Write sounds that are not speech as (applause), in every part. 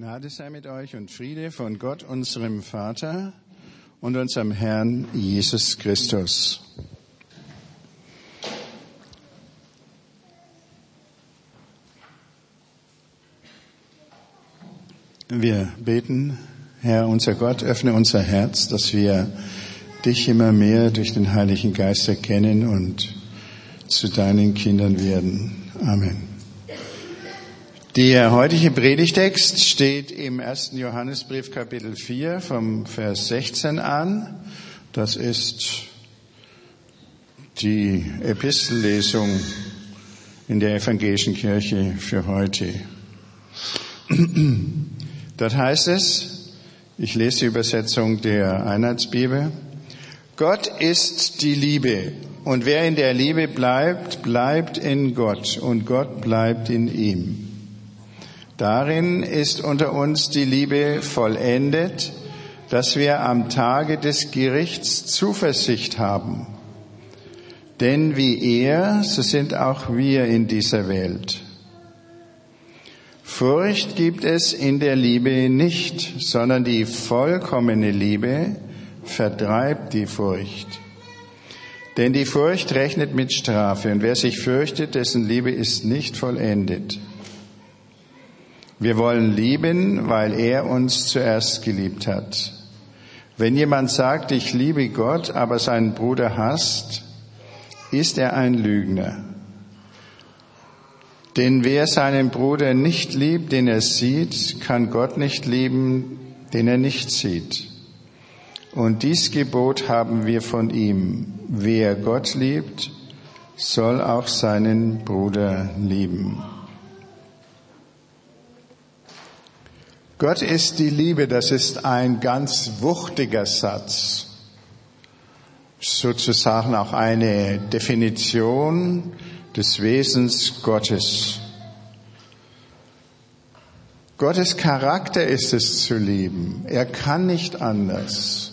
Gnade sei mit euch und Friede von Gott, unserem Vater und unserem Herrn Jesus Christus. Wir beten, Herr, unser Gott, öffne unser Herz, dass wir dich immer mehr durch den Heiligen Geist erkennen und zu deinen Kindern werden. Amen. Der heutige Predigtext steht im ersten Johannesbrief Kapitel 4 vom Vers 16 an. Das ist die Epistellesung in der evangelischen Kirche für heute. Dort heißt es, ich lese die Übersetzung der Einheitsbibel, Gott ist die Liebe und wer in der Liebe bleibt, bleibt in Gott und Gott bleibt in ihm. Darin ist unter uns die Liebe vollendet, dass wir am Tage des Gerichts Zuversicht haben. Denn wie er, so sind auch wir in dieser Welt. Furcht gibt es in der Liebe nicht, sondern die vollkommene Liebe vertreibt die Furcht. Denn die Furcht rechnet mit Strafe, und wer sich fürchtet, dessen Liebe ist nicht vollendet. Wir wollen lieben, weil er uns zuerst geliebt hat. Wenn jemand sagt, ich liebe Gott, aber seinen Bruder hasst, ist er ein Lügner. Denn wer seinen Bruder nicht liebt, den er sieht, kann Gott nicht lieben, den er nicht sieht. Und dies Gebot haben wir von ihm. Wer Gott liebt, soll auch seinen Bruder lieben. Gott ist die Liebe, das ist ein ganz wuchtiger Satz, sozusagen auch eine Definition des Wesens Gottes. Gottes Charakter ist es zu lieben. Er kann nicht anders,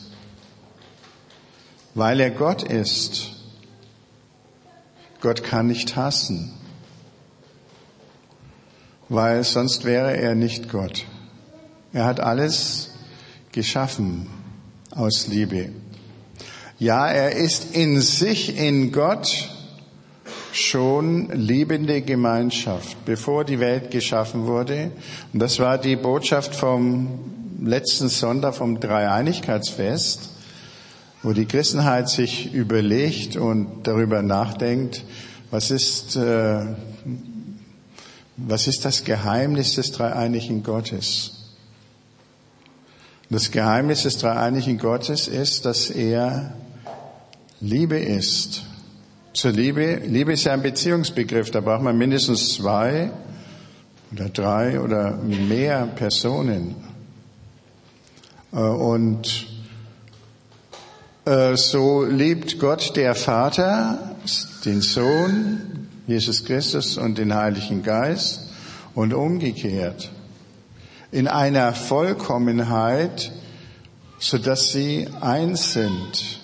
weil er Gott ist. Gott kann nicht hassen, weil sonst wäre er nicht Gott. Er hat alles geschaffen aus Liebe. Ja, er ist in sich, in Gott, schon liebende Gemeinschaft, bevor die Welt geschaffen wurde. Und das war die Botschaft vom letzten Sonntag vom Dreieinigkeitsfest, wo die Christenheit sich überlegt und darüber nachdenkt, was ist, äh, was ist das Geheimnis des dreieinigen Gottes? Das Geheimnis des dreieinigen Gottes ist, dass er Liebe ist. Zur Liebe, Liebe ist ja ein Beziehungsbegriff, da braucht man mindestens zwei oder drei oder mehr Personen. Äh, und äh, so liebt Gott der Vater, den Sohn, Jesus Christus und den Heiligen Geist und umgekehrt in einer Vollkommenheit, so dass sie eins sind.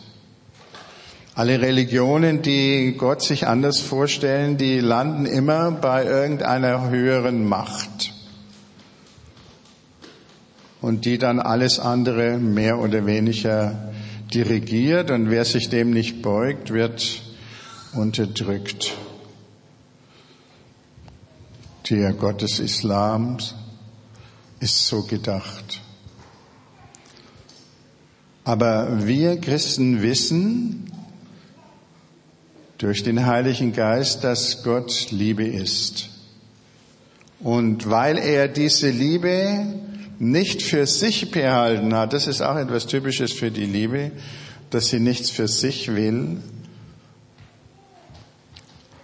Alle Religionen, die Gott sich anders vorstellen, die landen immer bei irgendeiner höheren Macht und die dann alles andere mehr oder weniger dirigiert und wer sich dem nicht beugt, wird unterdrückt. Der Gott des Islams, ist so gedacht. Aber wir Christen wissen durch den Heiligen Geist, dass Gott Liebe ist. Und weil er diese Liebe nicht für sich behalten hat, das ist auch etwas Typisches für die Liebe, dass sie nichts für sich will,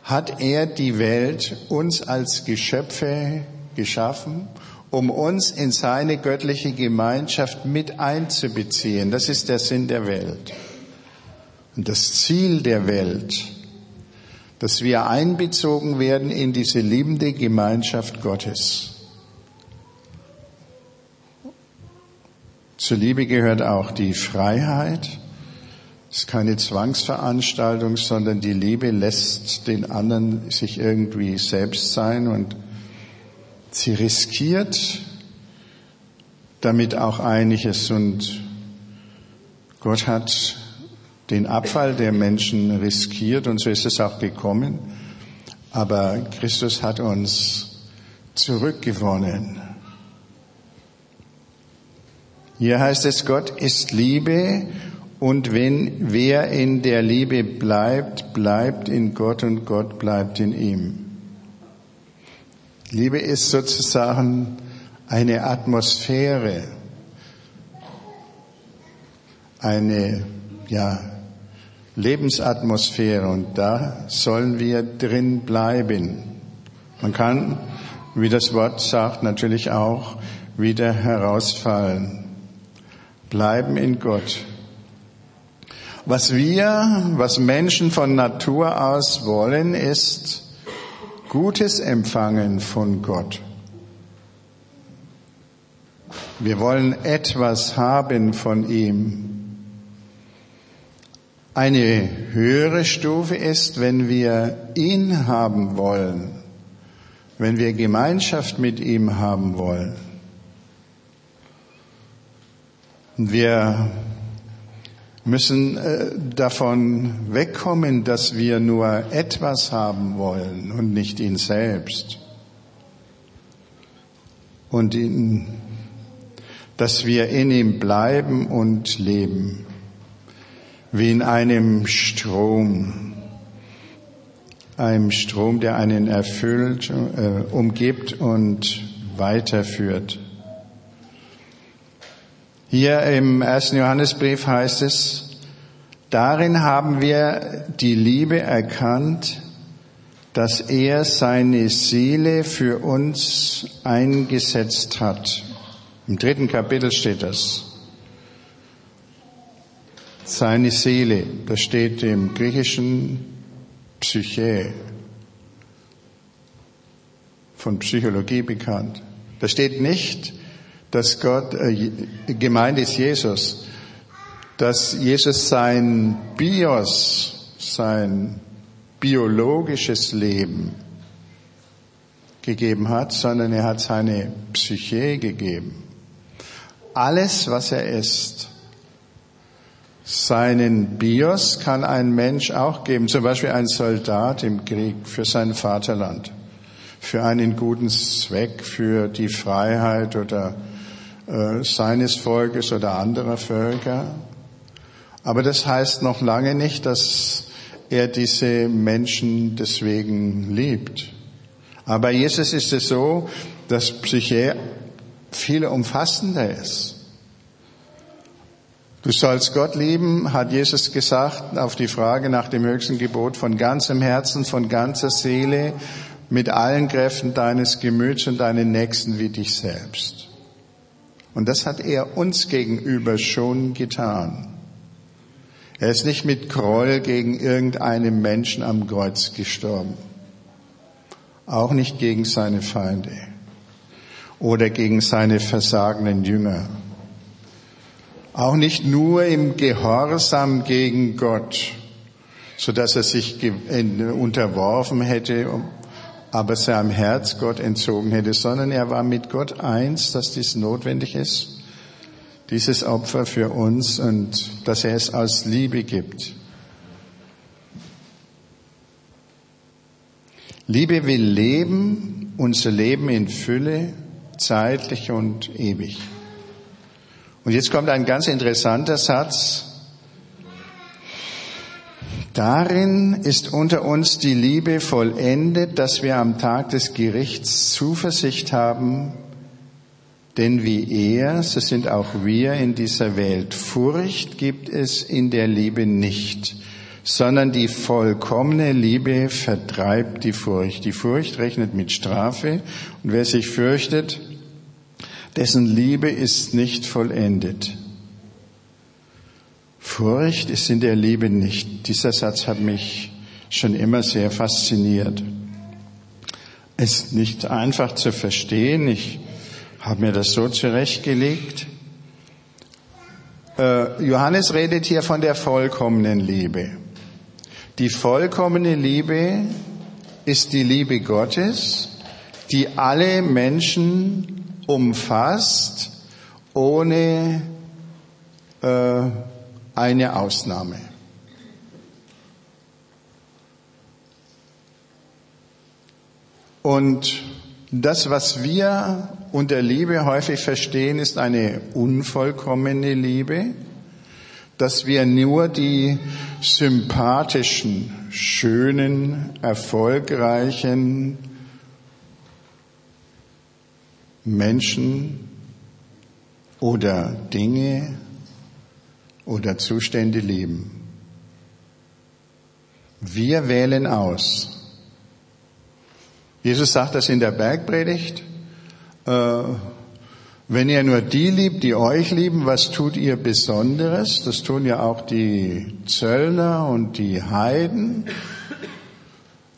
hat er die Welt uns als Geschöpfe geschaffen um uns in seine göttliche Gemeinschaft mit einzubeziehen. Das ist der Sinn der Welt. Und das Ziel der Welt, dass wir einbezogen werden in diese liebende Gemeinschaft Gottes. Zur Liebe gehört auch die Freiheit. Es ist keine Zwangsveranstaltung, sondern die Liebe lässt den anderen sich irgendwie selbst sein und Sie riskiert damit auch einig ist. Und Gott hat den Abfall der Menschen riskiert und so ist es auch gekommen. Aber Christus hat uns zurückgewonnen. Hier heißt es, Gott ist Liebe und wenn wer in der Liebe bleibt, bleibt in Gott und Gott bleibt in ihm. Liebe ist sozusagen eine Atmosphäre, eine ja, Lebensatmosphäre und da sollen wir drin bleiben. Man kann, wie das Wort sagt, natürlich auch wieder herausfallen. Bleiben in Gott. Was wir, was Menschen von Natur aus wollen, ist Gutes empfangen von Gott. Wir wollen etwas haben von ihm. Eine höhere Stufe ist, wenn wir ihn haben wollen, wenn wir Gemeinschaft mit ihm haben wollen. Wir müssen äh, davon wegkommen, dass wir nur etwas haben wollen und nicht ihn selbst. Und ihn dass wir in ihm bleiben und leben, wie in einem Strom, einem Strom, der einen erfüllt, äh, umgibt und weiterführt. Hier im ersten Johannesbrief heißt es, darin haben wir die Liebe erkannt, dass er seine Seele für uns eingesetzt hat. Im dritten Kapitel steht das. Seine Seele, das steht im griechischen Psyche, von Psychologie bekannt. Da steht nicht, dass Gott, äh, gemeint ist Jesus, dass Jesus sein Bios, sein biologisches Leben gegeben hat, sondern er hat seine Psyche gegeben alles, was er ist. Seinen Bios kann ein Mensch auch geben, zum Beispiel ein Soldat im Krieg für sein Vaterland, für einen guten Zweck, für die Freiheit oder äh, seines Volkes oder anderer Völker. Aber das heißt noch lange nicht, dass er diese Menschen deswegen liebt. Aber Jesus ist es so, dass Psyche viel umfassender ist. Du sollst Gott lieben, hat Jesus gesagt, auf die Frage nach dem höchsten Gebot von ganzem Herzen, von ganzer Seele, mit allen Kräften deines Gemüts und deinen Nächsten wie dich selbst. Und das hat er uns gegenüber schon getan. Er ist nicht mit Groll gegen irgendeinen Menschen am Kreuz gestorben. Auch nicht gegen seine Feinde oder gegen seine versagenden Jünger. Auch nicht nur im Gehorsam gegen Gott, so dass er sich unterworfen hätte, aber seinem Herz Gott entzogen hätte, sondern er war mit Gott eins, dass dies notwendig ist, dieses Opfer für uns und dass er es aus Liebe gibt. Liebe will leben, unser Leben in Fülle, zeitlich und ewig. Und jetzt kommt ein ganz interessanter Satz. Darin ist unter uns die Liebe vollendet, dass wir am Tag des Gerichts Zuversicht haben, denn wie er, so sind auch wir in dieser Welt. Furcht gibt es in der Liebe nicht, sondern die vollkommene Liebe vertreibt die Furcht. Die Furcht rechnet mit Strafe und wer sich fürchtet, dessen Liebe ist nicht vollendet. Furcht ist in der Liebe nicht. Dieser Satz hat mich schon immer sehr fasziniert. Ist nicht einfach zu verstehen. Ich habe mir das so zurechtgelegt. Äh, Johannes redet hier von der vollkommenen Liebe. Die vollkommene Liebe ist die Liebe Gottes, die alle Menschen umfasst ohne äh, eine Ausnahme. Und das, was wir unter Liebe häufig verstehen, ist eine unvollkommene Liebe, dass wir nur die sympathischen, schönen, erfolgreichen Menschen oder Dinge oder Zustände lieben. Wir wählen aus. Jesus sagt das in der Bergpredigt. Äh, wenn ihr nur die liebt, die euch lieben, was tut ihr Besonderes? Das tun ja auch die Zöllner und die Heiden.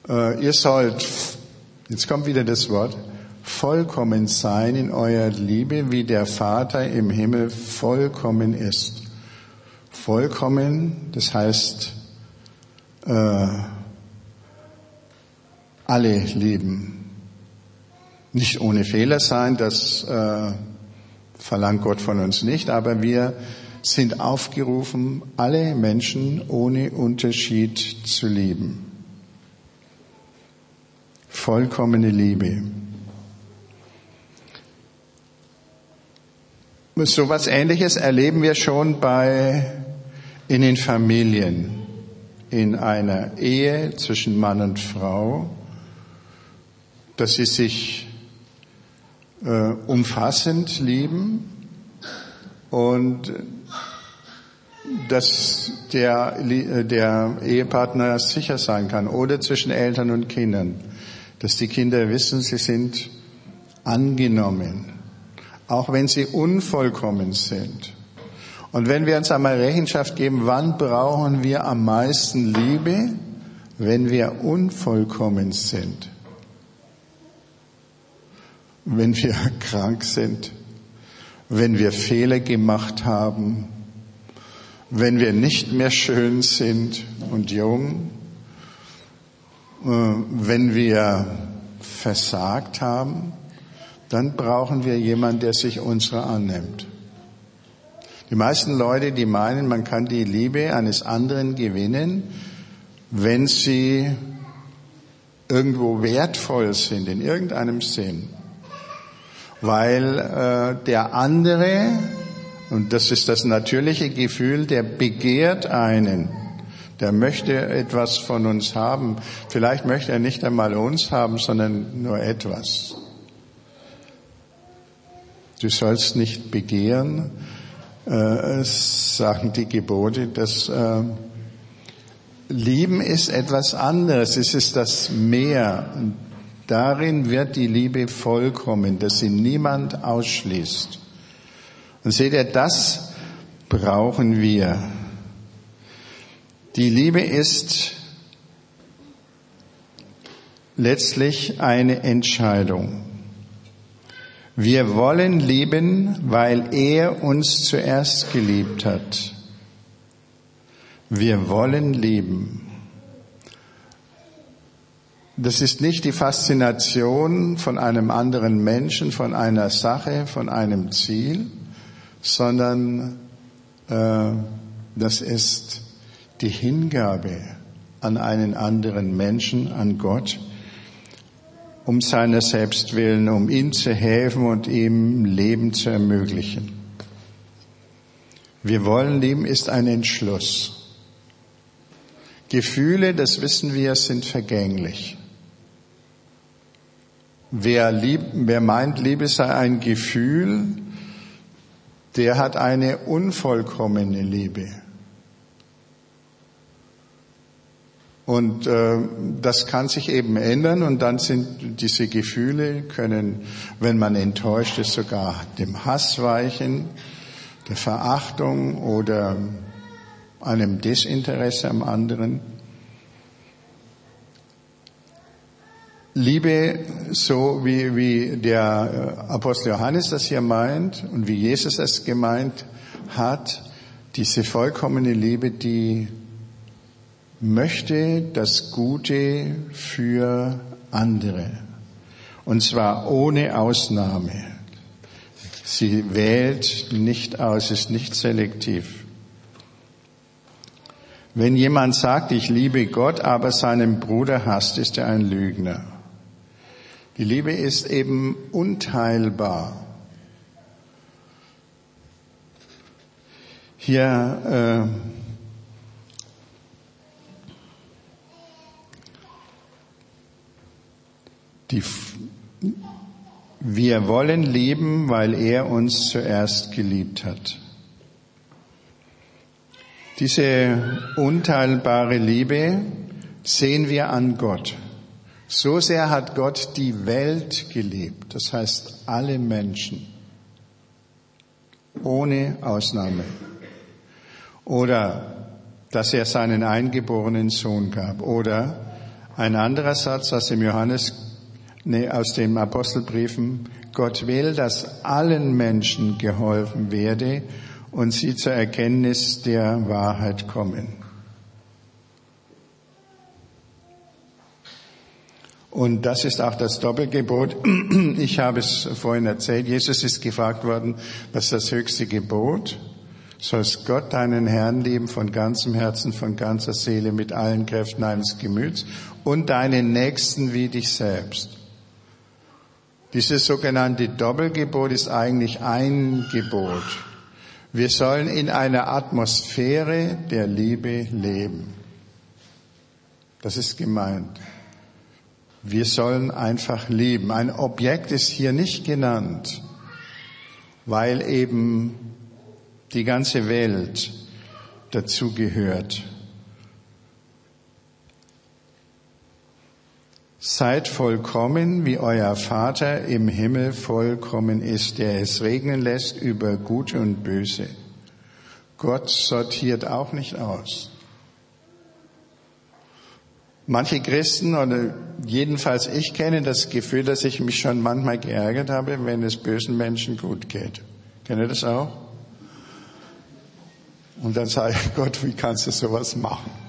Äh, ihr sollt, jetzt kommt wieder das Wort, vollkommen sein in eurer Liebe, wie der Vater im Himmel vollkommen ist. Vollkommen, das heißt, äh, alle lieben. Nicht ohne Fehler sein, das äh, verlangt Gott von uns nicht, aber wir sind aufgerufen, alle Menschen ohne Unterschied zu lieben. Vollkommene Liebe. So was Ähnliches erleben wir schon bei, in den Familien, in einer Ehe zwischen Mann und Frau, dass sie sich äh, umfassend lieben und dass der, der Ehepartner sicher sein kann oder zwischen Eltern und Kindern, dass die Kinder wissen, sie sind angenommen, auch wenn sie unvollkommen sind. Und wenn wir uns einmal Rechenschaft geben, wann brauchen wir am meisten Liebe? Wenn wir unvollkommen sind. Wenn wir (laughs) krank sind, wenn wir Fehler gemacht haben, wenn wir nicht mehr schön sind und jung, äh, wenn wir versagt haben, dann brauchen wir jemanden, der sich unserer annimmt. Die meisten Leute, die meinen, man kann die Liebe eines anderen gewinnen, wenn sie irgendwo wertvoll sind, in irgendeinem Sinn weil äh, der andere, und das ist das natürliche Gefühl, der begehrt einen, der möchte etwas von uns haben. Vielleicht möchte er nicht einmal uns haben, sondern nur etwas. Du sollst nicht begehren, äh, sagen die Gebote, dass äh, Lieben ist etwas anderes. Es ist das Meer. Darin wird die Liebe vollkommen, dass sie niemand ausschließt. Und seht ihr, das brauchen wir. Die Liebe ist letztlich eine Entscheidung. Wir wollen lieben, weil er uns zuerst geliebt hat. Wir wollen lieben. Das ist nicht die Faszination von einem anderen Menschen, von einer Sache, von einem Ziel, sondern äh, das ist die Hingabe an einen anderen Menschen, an Gott, um seiner selbst willen, um ihm zu helfen und ihm Leben zu ermöglichen. Wir wollen leben ist ein Entschluss. Gefühle, das wissen wir, sind vergänglich. Wer, lieb, wer meint, Liebe sei ein Gefühl, der hat eine unvollkommene Liebe. Und äh, das kann sich eben ändern und dann sind diese Gefühle können, wenn man enttäuscht ist, sogar dem Hass weichen, der Verachtung oder einem Desinteresse am anderen. Liebe, so wie, wie der Apostel Johannes das hier meint und wie Jesus es gemeint hat, diese vollkommene Liebe, die möchte das Gute für andere. Und zwar ohne Ausnahme. Sie wählt nicht aus, ist nicht selektiv. Wenn jemand sagt, ich liebe Gott, aber seinen Bruder hasst, ist er ein Lügner. Die Liebe ist eben unteilbar. Hier äh, die, wir wollen lieben, weil er uns zuerst geliebt hat. Diese unteilbare Liebe sehen wir an Gott. So sehr hat Gott die Welt geliebt, das heißt alle Menschen, ohne Ausnahme. Oder dass er seinen eingeborenen Sohn gab. Oder ein anderer Satz aus dem Johannes, nee, aus dem Apostelbriefen, Gott will, dass allen Menschen geholfen werde und sie zur Erkenntnis der Wahrheit kommen. Und das ist auch das Doppelgebot. (clears throat) Ich habe es vorhin erzählt. Jesus ist gefragt worden, was ist das höchste Gebot? Sollst Gott deinen Herrn lieben von ganzem Herzen, von ganzer Seele, mit allen Kräften deines Gemüts und deinen Nächsten wie dich selbst. Dieses sogenannte Doppelgebot ist eigentlich ein Gebot. Wir sollen in einer Atmosphäre der Liebe leben. Das ist gemeint. Wir sollen einfach lieben. Ein Objekt ist hier nicht genannt, weil eben die ganze Welt dazugehört. Seid vollkommen, wie euer Vater im Himmel vollkommen ist, der es regnen lässt über Gute und Böse. Gott sortiert auch nicht aus. Manche Christen oder jedenfalls ich kenne das Gefühl, dass ich mich schon manchmal geärgert habe, wenn es bösen Menschen gut geht. Kennt ihr das auch? Und dann sage ich, Gott, wie kannst du sowas machen?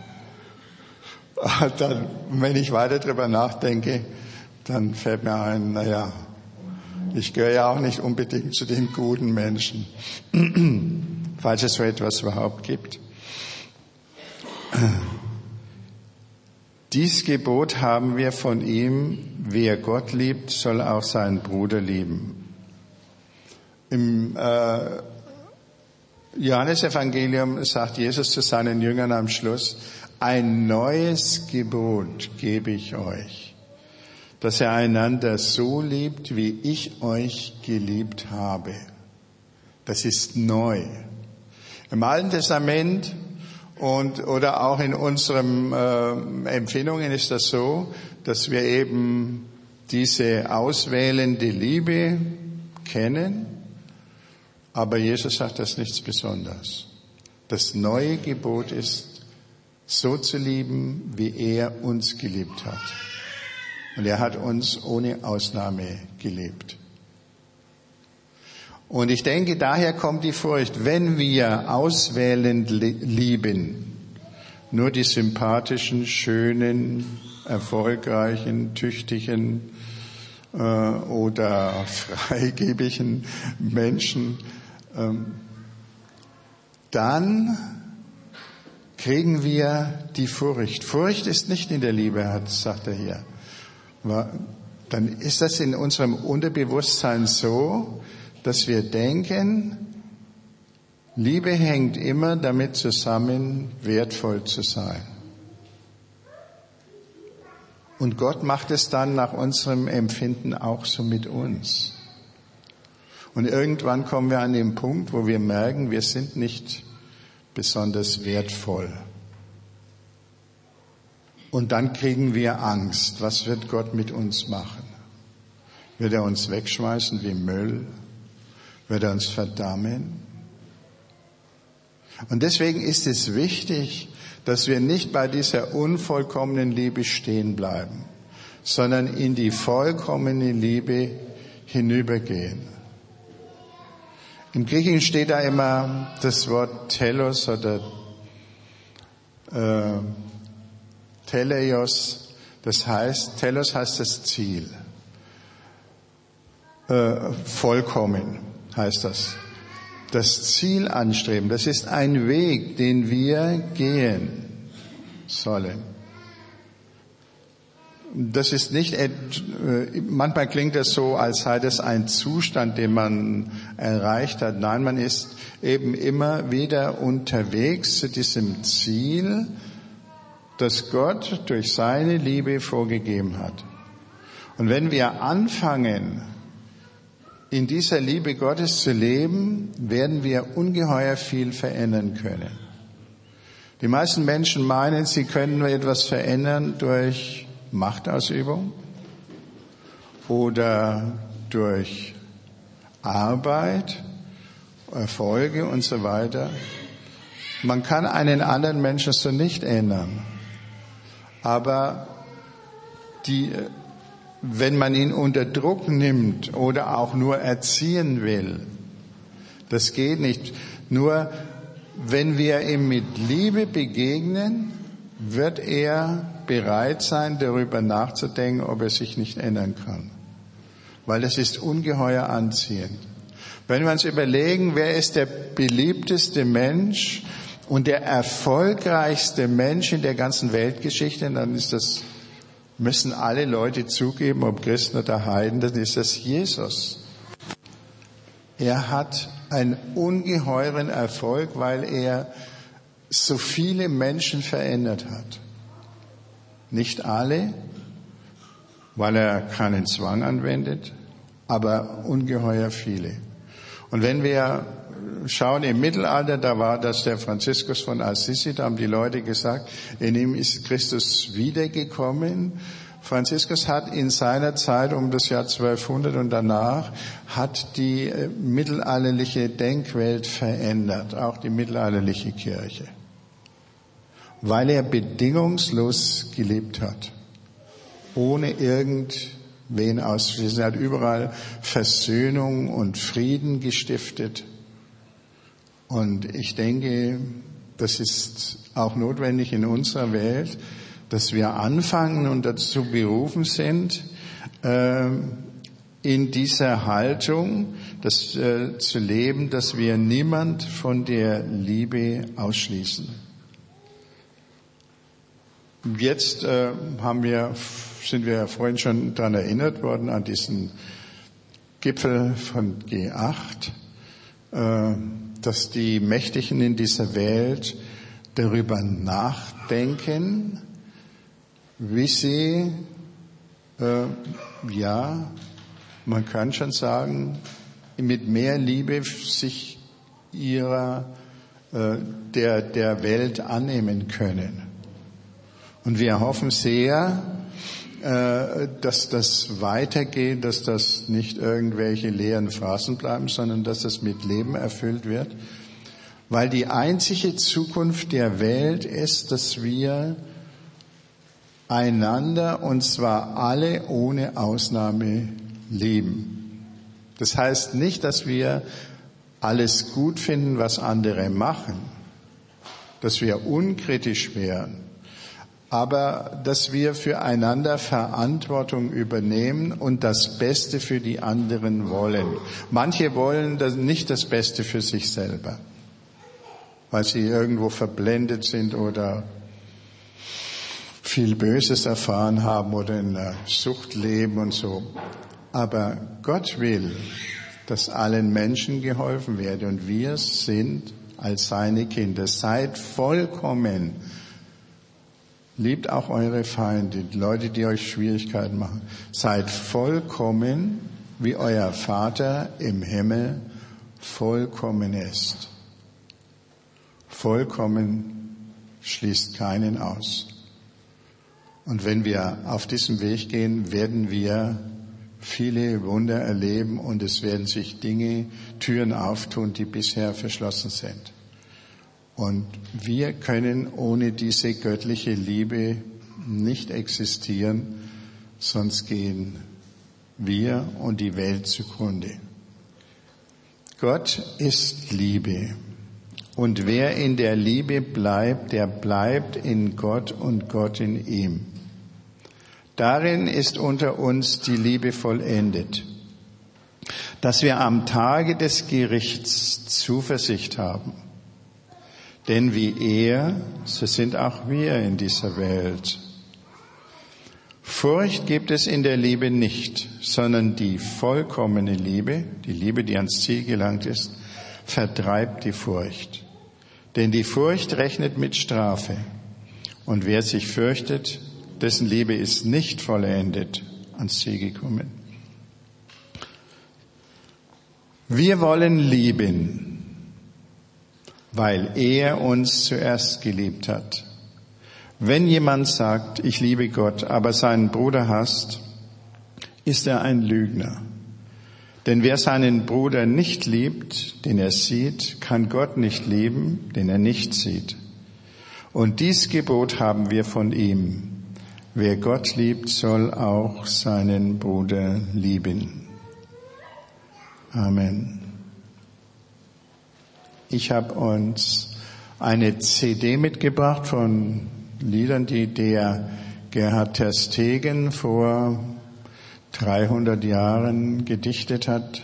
Dann, wenn ich weiter drüber nachdenke, dann fällt mir ein, naja, ich gehöre ja auch nicht unbedingt zu den guten Menschen, (clears throat) falls es so etwas überhaupt gibt. Dies Gebot haben wir von ihm, wer Gott liebt, soll auch seinen Bruder lieben. Im äh, Johannesevangelium sagt Jesus zu seinen Jüngern am Schluss, ein neues Gebot gebe ich euch, dass ihr einander so liebt, wie ich euch geliebt habe. Das ist neu. Im Alten Testament und, oder auch in unseren äh, Empfindungen ist das so, dass wir eben diese auswählende Liebe kennen, aber Jesus sagt das nichts Besonderes. Das neue Gebot ist, so zu lieben, wie er uns geliebt hat. Und er hat uns ohne Ausnahme geliebt. Und ich denke, daher kommt die Furcht, wenn wir auswählend lieben, nur die sympathischen, schönen, erfolgreichen, tüchtigen äh, oder (laughs) freigebigen Menschen, ähm, dann kriegen wir die Furcht. Furcht ist nicht in der Liebe, sagt er hier. Dann ist das in unserem Unterbewusstsein so, dass wir denken, Liebe hängt immer damit zusammen, wertvoll zu sein. Und Gott macht es dann nach unserem Empfinden auch so mit uns. Und irgendwann kommen wir an den Punkt, wo wir merken, wir sind nicht besonders wertvoll. Und dann kriegen wir Angst. Was wird Gott mit uns machen? Wird er uns wegschmeißen wie Müll? wird er uns verdammen. Und deswegen ist es wichtig, dass wir nicht bei dieser unvollkommenen Liebe stehen bleiben, sondern in die vollkommene Liebe hinübergehen. Im Griechischen steht da immer das Wort telos oder äh, teleios. Das heißt, telos heißt das Ziel. Äh, vollkommen. heißt das. Das Ziel anstreben, das ist ein Weg, den wir gehen sollen. Das ist nicht, äh, manchmal klingt das so, als sei das ein Zustand, den man erreicht hat. Nein, man ist eben immer wieder unterwegs zu diesem Ziel, das Gott durch seine Liebe vorgegeben hat. Und wenn wir anfangen, in dieser Liebe Gottes zu leben, werden wir ungeheuer viel verändern können. Die meisten Menschen meinen, sie können etwas verändern durch Machtausübung oder durch Arbeit, Erfolge und so weiter. Man kann einen anderen Menschen so nicht ändern. Aber die, wenn man ihn unter Druck nimmt oder auch nur erziehen will, das geht nicht. Nur wenn wir ihm mit Liebe begegnen, wird er bereit sein, darüber nachzudenken, ob er sich nicht ändern kann. Weil das ist ungeheuer anziehend. Wenn wir uns überlegen, wer ist der beliebteste Mensch und der erfolgreichste Mensch in der ganzen Weltgeschichte, dann ist das, müssen alle Leute zugeben, ob Christen oder Heiden, dann ist das Jesus. Er hat einen ungeheuren Erfolg, weil er so viele Menschen verändert hat. Nicht alle, weil er keinen Zwang anwendet, aber ungeheuer viele. Und wenn wir schauen im Mittelalter, da war das der Franziskus von Assisi, da haben die Leute gesagt, in ihm ist Christus wiedergekommen. Franziskus hat in seiner Zeit um das Jahr 1200 und danach hat die äh, mittelalterliche Denkwelt verändert, auch die mittelalterliche Kirche weil er bedingungslos gelebt hat, ohne irgendwen auszuschließen. Er hat überall Versöhnung und Frieden gestiftet. Und ich denke, das ist auch notwendig in unserer Welt, dass wir anfangen und dazu berufen sind, äh, in dieser Haltung das äh, zu leben, dass wir niemand von der Liebe ausschließen. Jetzt äh, haben wir, sind wir vorhin schon daran erinnert worden an diesen Gipfel von G8, äh, dass die Mächtigen in dieser Welt darüber nachdenken, wie sie, äh, ja, man kann schon sagen, mit mehr Liebe sich ihrer, äh, der, der Welt annehmen können. Und wir hoffen sehr, äh, dass das weitergeht, dass das nicht irgendwelche leeren Phrasen bleiben, sondern dass das mit Leben erfüllt wird. Weil die einzige Zukunft der Welt ist, dass wir einander, und zwar alle ohne Ausnahme, lieben. Das heißt nicht, dass wir alles gut finden, was andere machen, dass wir unkritisch wären, aber dass wir füreinander Verantwortung übernehmen und das Beste für die anderen wollen. Manche wollen nicht das Beste für sich selber, weil sie irgendwo verblendet sind oder viel Böses erfahren haben oder in der Sucht leben und so. Aber Gott will, dass allen Menschen geholfen werde und wir sind als seine Kinder. Seid vollkommen Liebt auch eure Feinde, die Leute, die euch Schwierigkeiten machen. Seid vollkommen, wie euer Vater im Himmel vollkommen ist. Vollkommen schließt keinen aus. Und wenn wir auf diesem Weg gehen, werden wir viele Wunder erleben und es werden sich Dinge, Türen auftun, die bisher verschlossen sind. Und wir können ohne diese göttliche Liebe nicht existieren, sonst gehen wir und die Welt zugrunde. Gott ist Liebe. Und wer in der Liebe bleibt, der bleibt in Gott und Gott in ihm. Darin ist unter uns die Liebe vollendet dass wir am Tage des Gerichts Zuversicht haben. Denn wie er, so sind auch wir in dieser Welt. Furcht gibt es in der Liebe nicht, sondern die vollkommene Liebe, die Liebe, die ans Ziel gelangt ist, vertreibt die Furcht. Denn die Furcht rechnet mit Strafe. Und wer sich fürchtet, dessen Liebe ist nicht vollendet ans Ziel gekommen. Wir wollen lieben, weil er uns zuerst geliebt hat. Wenn jemand sagt, ich liebe Gott, aber seinen Bruder hasst, ist er ein Lügner. Denn wer seinen Bruder nicht liebt, den er sieht, kann Gott nicht lieben, den er nicht sieht. Und dies Gebot haben wir von ihm. Wer Gott liebt, soll auch seinen Bruder lieben. Amen. Ich habe uns eine CD mitgebracht von Liedern, die der Gerhard Terstegen vor 300 Jahren gedichtet hat.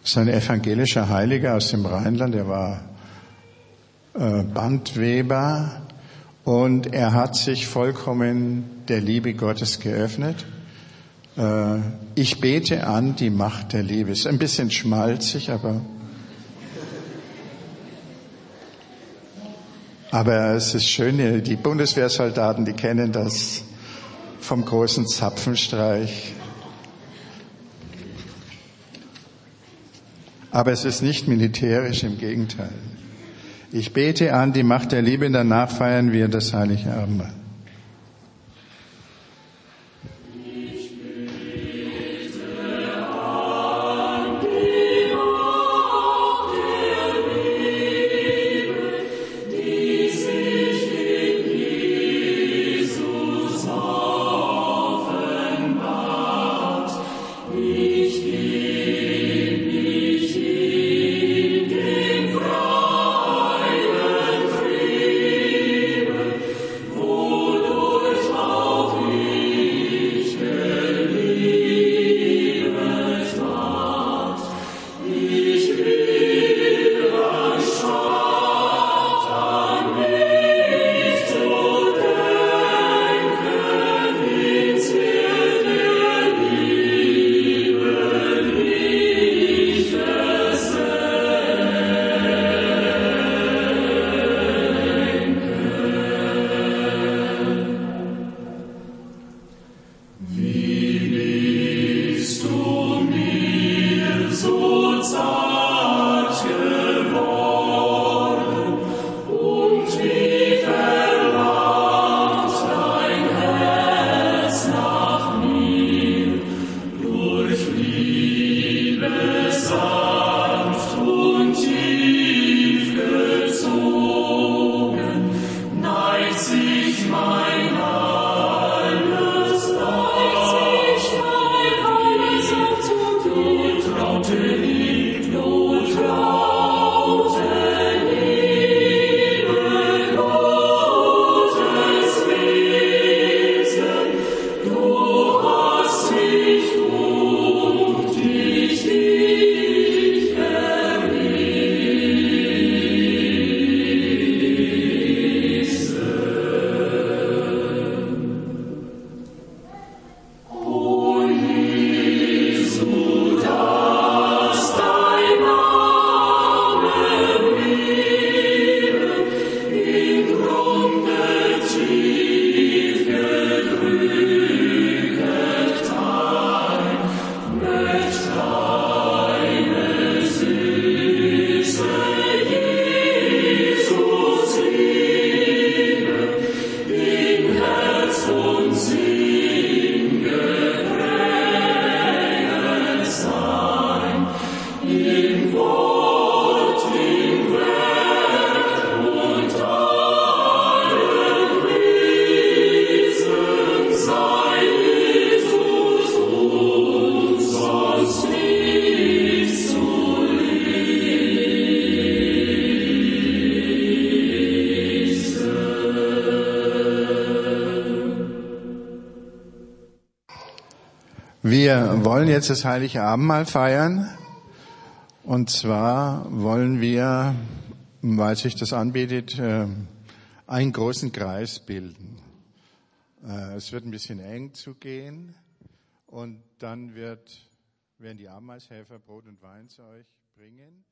Das ist ein evangelischer Heiliger aus dem Rheinland, er war äh, Bandweber und er hat sich vollkommen der Liebe Gottes geöffnet. Äh, ich bete an die Macht der Liebe. Ist ein bisschen schmalzig, aber aber es ist schön. Die Bundeswehrsoldaten, die kennen das vom großen Zapfenstreich. Aber es ist nicht militärisch, im Gegenteil. Ich bete an die Macht der Liebe, danach feiern wir das heilige Abendmahl. Wollen jetzt das heilige Abendmahl feiern Und zwar wollen wir, weil sich das anbietet, äh, einen großen Kreis bilden. Äh, es wird ein bisschen eng zugehen und dann wird, werden die Abendmahlshelfer Brot und Wein zu euch bringen.